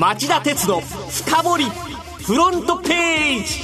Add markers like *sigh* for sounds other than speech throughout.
町田鉄の深掘りフロントページ。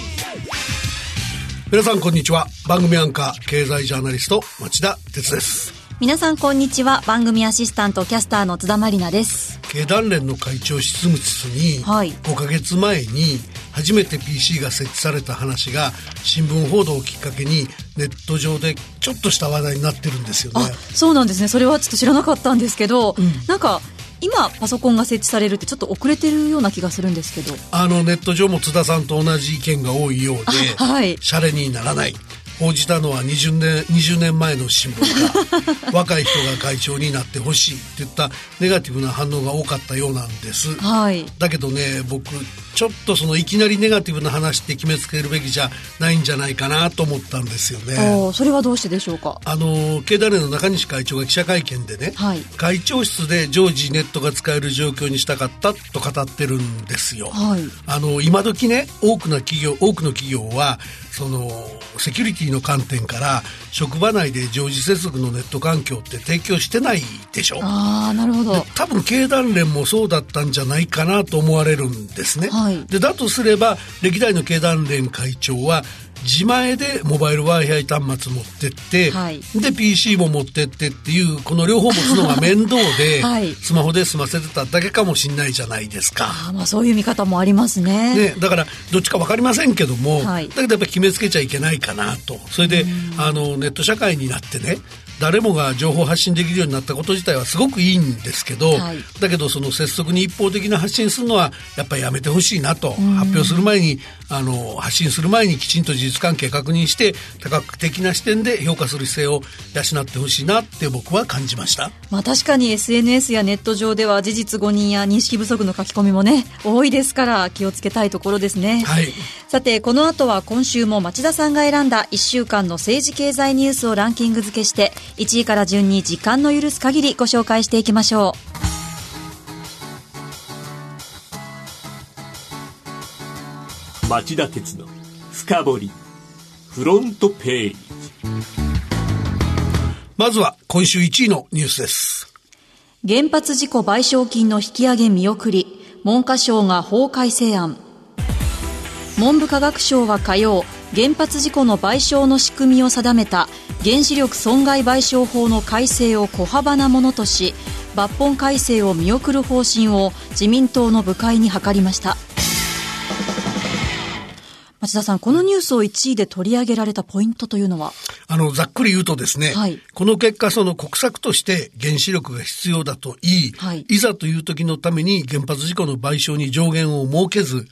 皆さんこんにちは。番組アンカー経済ジャーナリスト町田鉄です。皆さんこんにちは。番組アシスタントキャスターの津田まりなです。経団連の会長執務室に5ヶ月前に初めて PC が設置された話が新聞報道をきっかけにネット上でちょっとした話題になってるんですよね。そうなんですね。それはちょっと知らなかったんですけど、うん、なんか今パソコンが設置されるってちょっと遅れてるような気がするんですけど。あのネット上も津田さんと同じ意見が多いようで、*laughs* はい、シャレにならない。報じたのは20年 ,20 年前の新聞が *laughs* 若い人が会長になってほしいって言ったネガティブな反応が多かったようなんです、はい、だけどね僕ちょっとそのいきなりネガティブな話って決めつけるべきじゃないんじゃないかなと思ったんですよね。それはどうしてでしょうか？あの経団連の中西会長が記者会見でね、はい、会長室で常時ネットが使える状況にしたかったと語ってるんですよ、はい、あの今時ね多くの企業多くの企業はそのセキュリティの観点から職場内で常時接続のネット環境って提供してないでしょ？ああなるほど。多分経団連もそうだったんじゃないかなと思われるんですね、はい、でだとすれば歴代の経団連会長は自前でモバイル Wi-Fi 端末持ってって、はい、で PC も持ってってっていうこの両方持つのが面倒で、*laughs* はい、スマホで済ませてただけかもしんないじゃないですか。あまあそういう見方もありますね。ねだからどっちか分かりませんけども、はい、だけどやっぱり決めつけちゃいけないかなと。それであのネット社会になってね誰もが情報発信できるようになったこと自体はすごくいいんですけど、はい、だけどその拙速に一方的な発信するのはやっぱりやめてほしいなと、発表する前にあの発信する前にきちんと事実関係確認して多角的な視点で評価する姿勢を養ってほしいなって僕は感じました、まあ、確かに SNS やネット上では事実誤認や認識不足の書き込みもね多いですから気をつけたいところですね、はい、さてこの後は今週も町田さんが選んだ1週間の政治経済ニュースをランキング付けして1位から順に時間の許す限りご紹介していきましょう町田鉄の深掘りフロントページ。まずは今週1位のニュースです。原発事故賠償金の引き上げ見送り文科省が法改正案。文部科学省は火曜原発事故の賠償の仕組みを定めた原子力損害賠償法の改正を小幅なものとし抜本改正を見送る方針を自民党の部会に諮りました町田さん、このニュースを1位で取り上げられたポイントというのは？あの、ざっくり言うとですね、はい、この結果、その国策として原子力が必要だと言い、はい、いざという時のために原発事故の賠償に上限を設けず、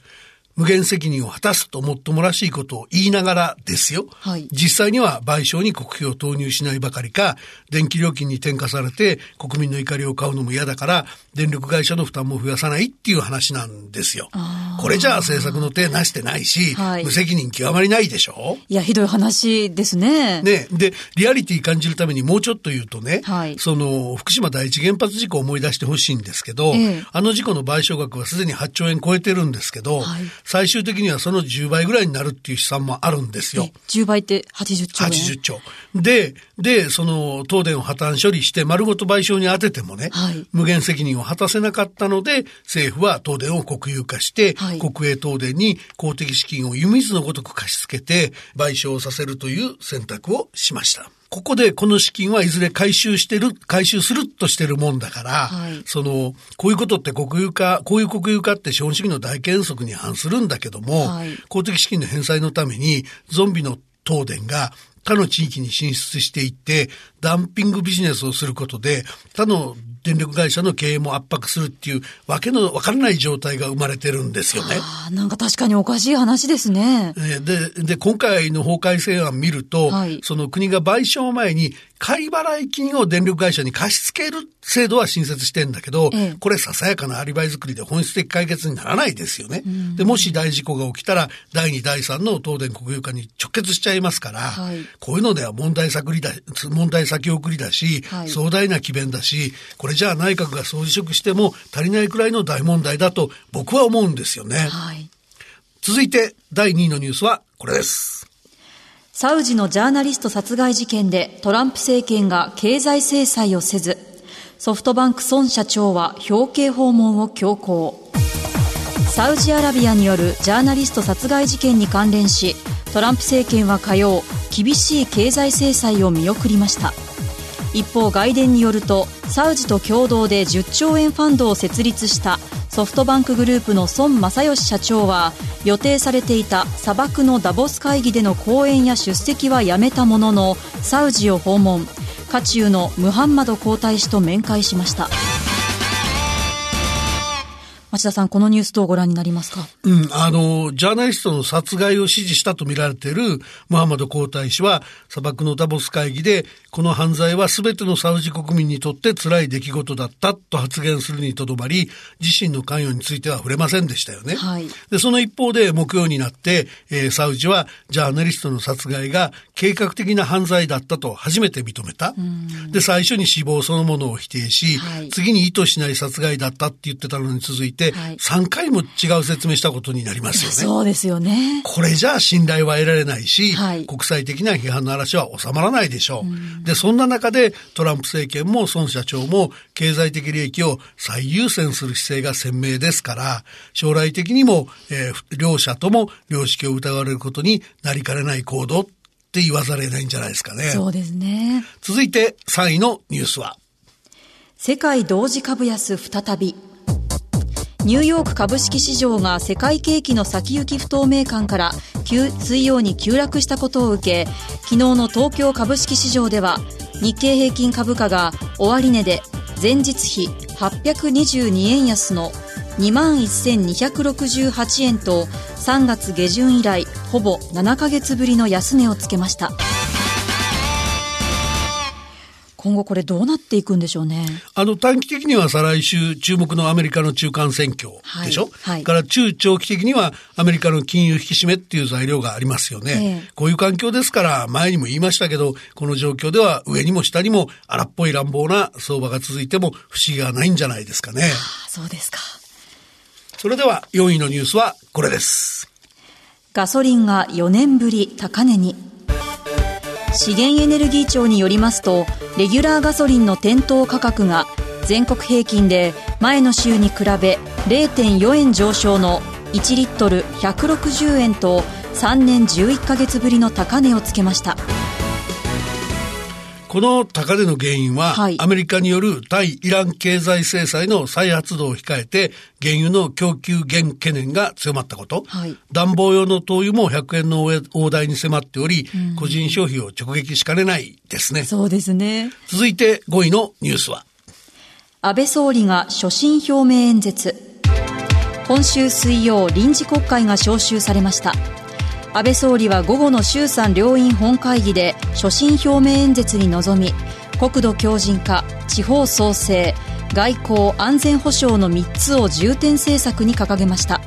無限責任を果たすともっともらしいことを言いながらですよ。はい、実際には賠償に国費を投入しないばかりか、電気料金に転嫁されて国民の怒りを買うのも嫌だから、電力会社の負担も増やさないっていう話なんですよ。これじゃあ政策の手なしてないし、はい、無責任極まりないでしょ？いや、ひどい話ですね。ね。で、リアリティ感じるためにもうちょっと言うとね、はい、その、福島第一原発事故を思い出してほしいんですけど、ええ、あの事故の賠償額はすでに8兆円超えてるんですけど、はい最終的にはその10倍ぐらいになるっていう試算もあるんですよ。10倍って80兆円 ?80 兆。で、で、その東電を破綻処理して丸ごと賠償に当ててもね、はい、無限責任を果たせなかったので、政府は東電を国有化して、はい、国営東電に公的資金を湯水のごとく貸し付けて賠償させるという選択をしました。ここでこの資金はいずれ回収してる、回収するとしてるもんだから、はい、その、こういうことって国有化、こういう国有化って資本主義の大原則に反するんだけども、はい、公的資金の返済のためにゾンビの東電が他の地域に進出していって、ダンピングビジネスをすることで、他の電力会社の経営も圧迫するっていうわけのわからない状態が生まれてるんですよね。なんか確かにおかしい話ですね。で、で、今回の法改正案見ると、はい、その国が賠償前に仮払い金を電力会社に貸し付ける制度は新設してんだけど、ええ、これささやかなアリバイ作りで本質的解決にならないですよね。で、もし大事故が起きたら、第2、第3の東電国有化に直結しちゃいますから、はい、こういうのでは問題先りだ、問題先送りだし、はい、壮大な奇弁だし、これじゃあ内閣が総辞職しても足りないくらいの大問題だと僕は思うんですよね。はい、続いて、第2位のニュースはこれです。サウジのジャーナリスト殺害事件でトランプ政権が経済制裁をせず、ソフトバンク孫社長は表敬訪問を強行。サウジアラビアによるジャーナリスト殺害事件に関連しトランプ政権は火曜厳しい経済制裁を見送りました一方外電によるとサウジと共同で10兆円ファンドを設立したソフトバンクグループの孫正義社長は予定されていた砂漠のダボス会議での講演や出席はやめたもののサウジを訪問渦中のムハンマド皇太子と面会しました。町田さん、このニュースどうご覧になりますか？うん、あの、ジャーナリストの殺害を指示したとみられているムハンマド皇太子は、砂漠のダボス会議で、この犯罪は全てのサウジ国民にとって辛い出来事だったと発言するにとどまり、自身の関与については触れませんでしたよね。はい、で、その一方で木曜になって、えー、サウジはジャーナリストの殺害が計画的な犯罪だったと初めて認めた。で、最初に死亡そのものを否定し、はい、次に意図しない殺害だったって言ってたのに続いて、はい、3回も違う説明したことになりますよね。そうですよね。これじゃあ信頼は得られないし、はい、国際的な批判の嵐は収まらないでしょう。うで、そんな中でトランプ政権も孫社長も経済的利益を最優先する姿勢が鮮明ですから、将来的にも、えー、両者とも良識を疑われることになりかねない行動って言わざれないんじゃないですかね。そうですね。続いて3位のニュースは世界同時株安再びニューヨーク株式市場が世界景気の先行き不透明感から水曜に急落したことを受け昨日の東京株式市場では日経平均株価が終値で前日比822円安の2万1268円と3月下旬以来ほぼ7ヶ月ぶりの安値をつけました。今後これどうなっていくんでしょうね。あの短期的には再来週注目のアメリカの中間選挙でしょ、はいはい、から中長期的にはアメリカの金融引き締めっていう材料がありますよね、えー、こういう環境ですから前にも言いましたけどこの状況では上にも下にも荒っぽい乱暴な相場が続いても不思議がないんじゃないですかね。はあ、そうですか。それでは4位のニュースはこれです。ガソリンが4年ぶり高値に。資源エネルギー庁によりますとレギュラーガソリンの店頭価格が全国平均で前の週に比べ0.4円上昇の1リットル160円と3年11ヶ月ぶりの高値をつけました。この高値の原因は、はい、アメリカによる対イラン経済制裁の再発動を控えて、原油の供給減懸念が強まったこと、はい、暖房用の灯油も100円の大台に迫っており、うん、個人消費を直撃しかねないですね。そうですね。続いて5位のニュースは安倍総理が所信表明演説。今週水曜、臨時国会が召集されました。安倍総理は午後の衆参両院本会議で所信表明演説に臨み国土強靭化地方創生外交安全保障の3つを重点政策に掲げました。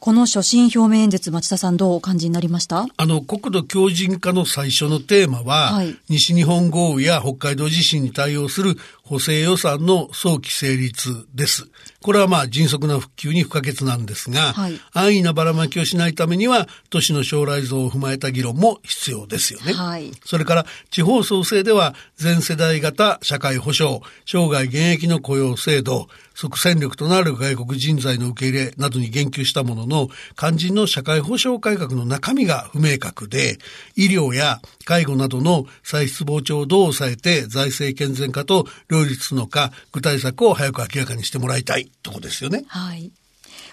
この所信表明演説、町田さんどうお感じになりました？あの、国土強靭化の最初のテーマは、はい、西日本豪雨や北海道地震に対応する補正予算の早期成立です。これはまあ迅速な復旧に不可欠なんですが、はい、安易なばらまきをしないためには都市の将来像を踏まえた議論も必要ですよね。はい、それから地方創生では全世代型社会保障、生涯現役の雇用制度、即戦力となる外国人材の受け入れなどに言及したものの、肝心の社会保障改革の中身が不明確で、医療や介護などの歳出膨張をどう抑えて財政健全化と両立するのか、具体策を早く明らかにしてもらいたいとこですよね。はい。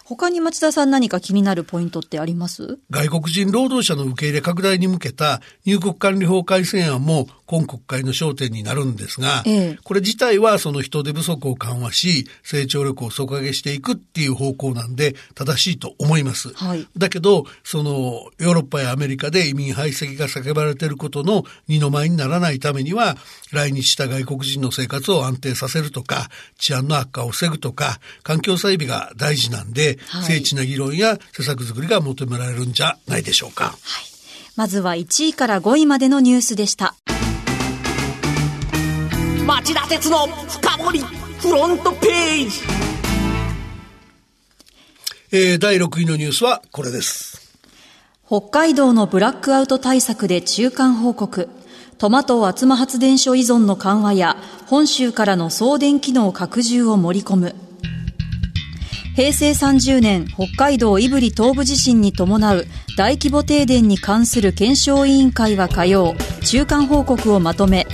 他に町田さん何か気になるポイントってあります？外国人労働者の受け入れ拡大に向けた入国管理法改正案も今国会の焦点になるんですが、ええ、これ自体はその人手不足を緩和し、成長力を底上げしていくっていう方向なんで正しいと思います。はい、だけど、そのヨーロッパやアメリカで移民排斥が叫ばれていることの二の舞にならないためには、来日した外国人の生活を安定させるとか、治安の悪化を防ぐとか、環境整備が大事なんで、はい、精緻な議論や施策作りが求められるんじゃないでしょうか。はい。まずは1位から5位までのニュースでした。町田鉄の深掘りフロントページえー、第6位のニュースはこれです。北海道のブラックアウト対策で中間報告。トマト厚間発電所依存の緩和や本州からの送電機能拡充を盛り込む。平成30年北海道胆振東部地震に伴う大規模停電に関する検証委員会は火曜中間報告をまとめ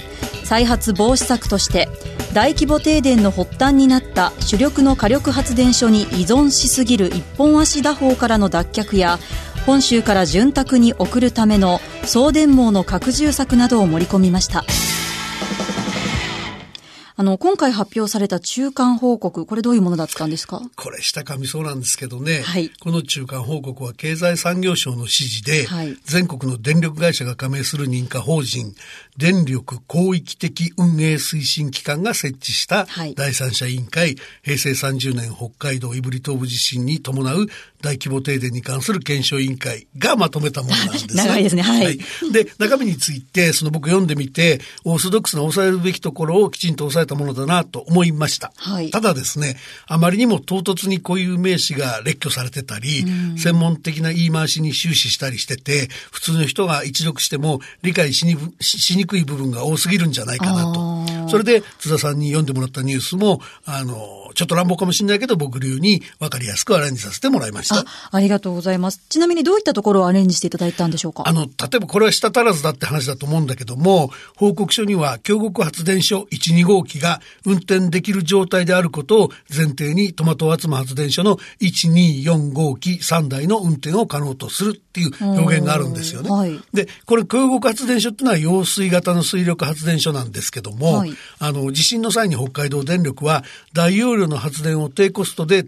再発防止策として大規模停電の発端になった主力の火力発電所に依存しすぎる一本足打法からの脱却や本州から潤沢に送るための送電網の拡充策などを盛り込みました。あの、今回発表された中間報告、これどういうものだったんですか？これ、下噛みそうなんですけどね。はい。この中間報告は経済産業省の指示で、はい、全国の電力会社が加盟する認可法人、電力広域的運営推進機関が設置した第三者委員会、はい、平成30年北海道胆振東部地震に伴う大規模停電に関する検証委員会がまとめたものなんですね。*laughs* 長いですね、はい。はい。で、中身について、その僕読んでみて、オーソドックスな抑えるべきところをきちんと抑えたものだなと思いました。はい。ただですね、あまりにも唐突に固有名詞が列挙されてたり、専門的な言い回しに終始したりしてて、普通の人が一読しても理解しにしにくい部分が多すぎるんじゃないかなと。それで、津田さんに読んでもらったニュースも、あの、ちょっと乱暴かもしれないけど、僕流に分かりやすくアレンジさせてもらいました。あありがとうございます。ちなみにどういったところをアレンジしていただいたんでしょうか？あの、例えばこれは舌足らずだって話だと思うんだけども、報告書には、京極発電所1、2号機が運転できる状態であることを前提に、トマト厚間発電所の1、2、4号機3台の運転を可能とするっていう表現があるんですよね。はい、で、これ、京極発電所っていうのは揚水型の水力発電所なんですけども、はい、あの、地震の際に北海道電力は大容量の発電を低コストで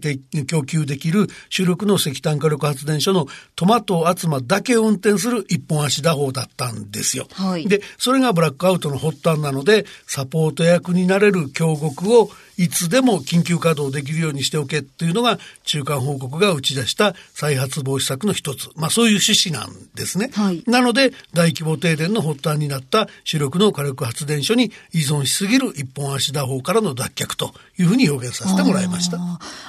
供給できる主力の石炭火力発電所のトマト厚間だけを運転する一本足打法だったんですよ。はい、で、それがブラックアウトの発端なので、サポート役になれる京極をいつでも緊急稼働できるようにしておけっていうのが中間報告が打ち出した再発防止策の一つ。まあそういう趣旨なんですね。はい、なので大規模停電の発端になった主力の火力発電所に依存しすぎる一本足打法からの脱却というふうに表現させてもらいました。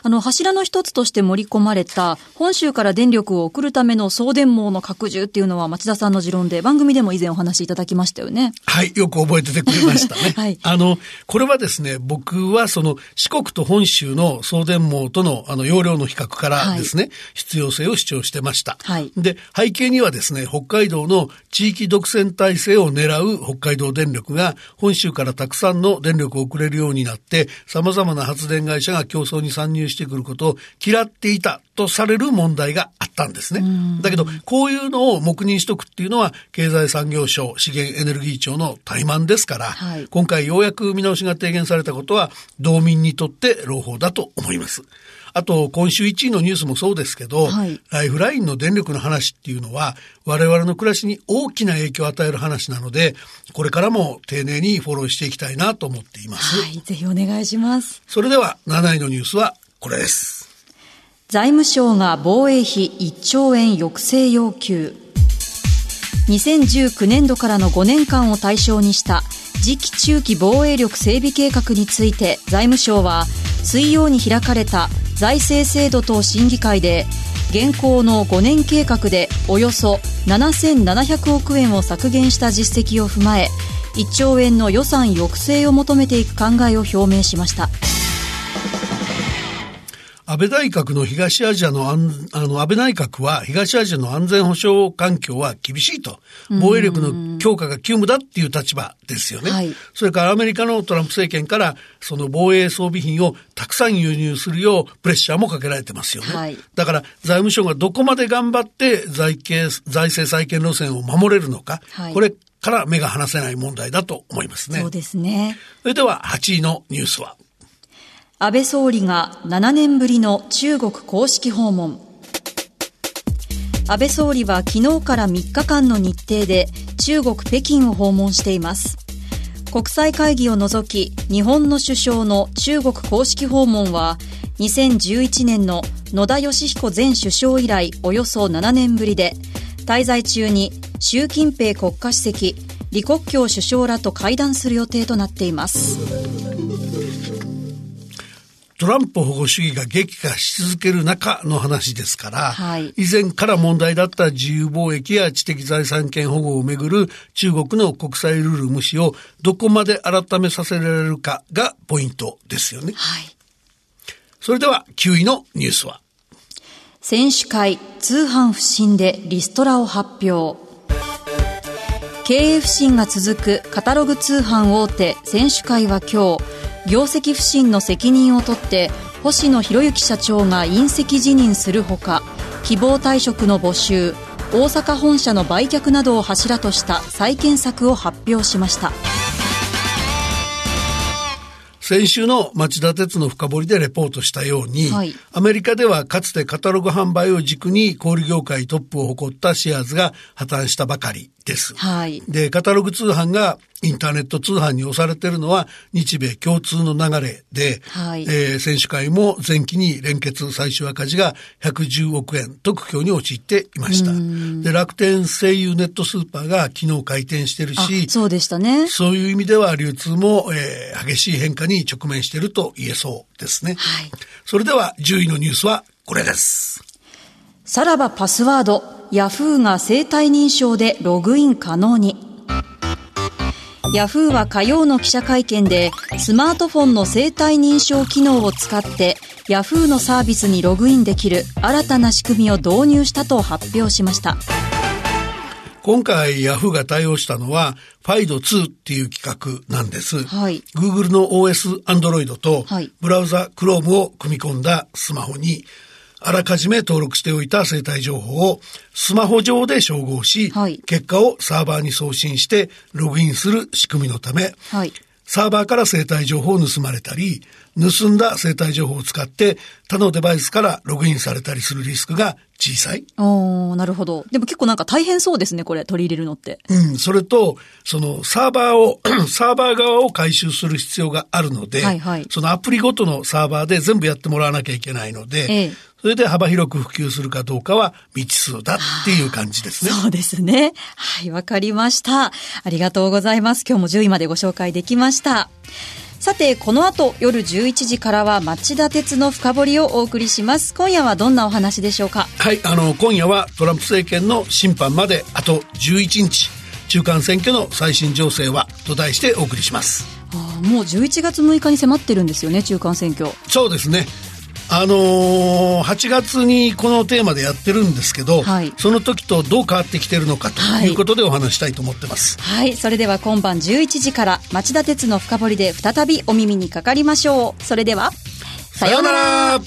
あの柱の一つとして盛り込まれた本州から電力を送るための送電網の拡充っていうのは町田さんの持論で番組でも以前お話しいただきましたよね。はい、よく覚えててくれましたね。*laughs* はい、あの、これはですね、僕はそその四国と本州の送電網とのあの容量の比較からですね、はい、必要性を主張してました。はい、で、背景にはですね、北海道の地域独占体制を狙う北海道電力が本州からたくさんの電力を送れるようになって、様々な発電会社が競争に参入してくることを嫌っていたとされる問題があったんですね。だけど、こういうのを黙認しとくっていうのは、経済産業省資源エネルギー庁の怠慢ですから、はい、今回ようやく見直しが提言されたことは、道民にとって朗報だと思います。あと、今週1位のニュースもそうですけど、はい、ライフラインの電力の話っていうのは、我々の暮らしに大きな影響を与える話なので、これからも丁寧にフォローしていきたいなと思っています。はい、ぜひお願いします。それでは、7位のニュースはこれです。財務省が防衛費1兆円抑制要求2019年度からの5年間を対象にした次期中期防衛力整備計画について財務省は水曜に開かれた財政制度等審議会で現行の5年計画でおよそ7700億円を削減した実績を踏まえ1兆円の予算抑制を求めていく考えを表明しました。安倍内閣の東アジアのあの、安倍内閣は東アジアの安全保障環境は厳しいと。防衛力の強化が急務だっていう立場ですよね。はい、それからアメリカのトランプ政権からその防衛装備品をたくさん輸入するようプレッシャーもかけられてますよね。はい、だから財務省がどこまで頑張って財財政再建路線を守れるのか。はい、これから目が離せない問題だと思いますね。そうですね。それでは8位のニュースは安倍総理が7年ぶりの中国公式訪問。安倍総理は昨日から3日間の日程で中国北京を訪問しています。国際会議を除き日本の首相の中国公式訪問は2011年の野田佳彦前首相以来およそ7年ぶりで滞在中に習近平国家主席李克強首相らと会談する予定となっています。トランプ保護主義が激化し続ける中の話ですから、はい、以前から問題だった自由貿易や知的財産権保護をめぐる中国の国際ルール無視をどこまで改めさせられるかがポイントですよね。はい。それでは9位のニュースは？選手会通販不振でリストラを発表。経営不振が続くカタログ通販大手選手会は今日業績不振の責任を取って星野博之社長が引責辞任するほか希望退職の募集大阪本社の売却などを柱とした再建策を発表しました。先週の町田鉄の深掘りでレポートしたように、はい、アメリカではかつてカタログ販売を軸に小売業界トップを誇ったシェアーズが破綻したばかりです。はい、で、カタログ通販がインターネット通販に押されているのは日米共通の流れで、はい、えー、選手会も前期に連結最終赤字が110億円と苦境に陥っていました。で、楽天声優ネットスーパーが昨日開店してるし、そうでしたね。そういう意味では流通も、えー、激しい変化に直面していると言えそうですね。はい、それでは10位のニュースはこれです。さらばパスワード、ヤフーが生体認証でログイン可能に。ヤフーは火曜の記者会見で、スマートフォンの生体認証機能を使って、ヤフーのサービスにログインできる新たな仕組みを導入したと発表しました。今回ヤフーが対応したのは、ファイド2っていう企画なんです。はい、Google の OS Android と、ブラウザ Chrome を組み込んだスマホに、あらかじめ登録しておいた生体情報をスマホ上で照合し、はい、結果をサーバーに送信してログインする仕組みのため、はい、サーバーから生体情報を盗まれたり、盗んだ生体情報を使って他のデバイスからログインされたりするリスクが小さい。おなるほど。でも結構なんか大変そうですね、これ、取り入れるのって。うん、それと、そのサーバーを、*clears throat* サーバー側を回収する必要があるので、はいはい、そのアプリごとのサーバーで全部やってもらわなきゃいけないので、ええ、それで幅広く普及するかどうかは未知数だっていう感じですね。そうですね。はい、わかりました。ありがとうございます。今日も10位までご紹介できました。さて、この後夜11時からは町田鉄の深掘りをお送りします。今夜はどんなお話でしょうか？はい、あの、今夜はトランプ政権の審判まであと11日、中間選挙の最新情勢はと題してお送りします。あもう11月6日に迫ってるんですよね、中間選挙。そうですね。あのー、8月にこのテーマでやってるんですけど、はい、その時とどう変わってきてるのかということでお話したいと思ってます。はい、それでは今晩11時から町田鉄の深掘りで再びお耳にかかりましょう。それでは、さようなら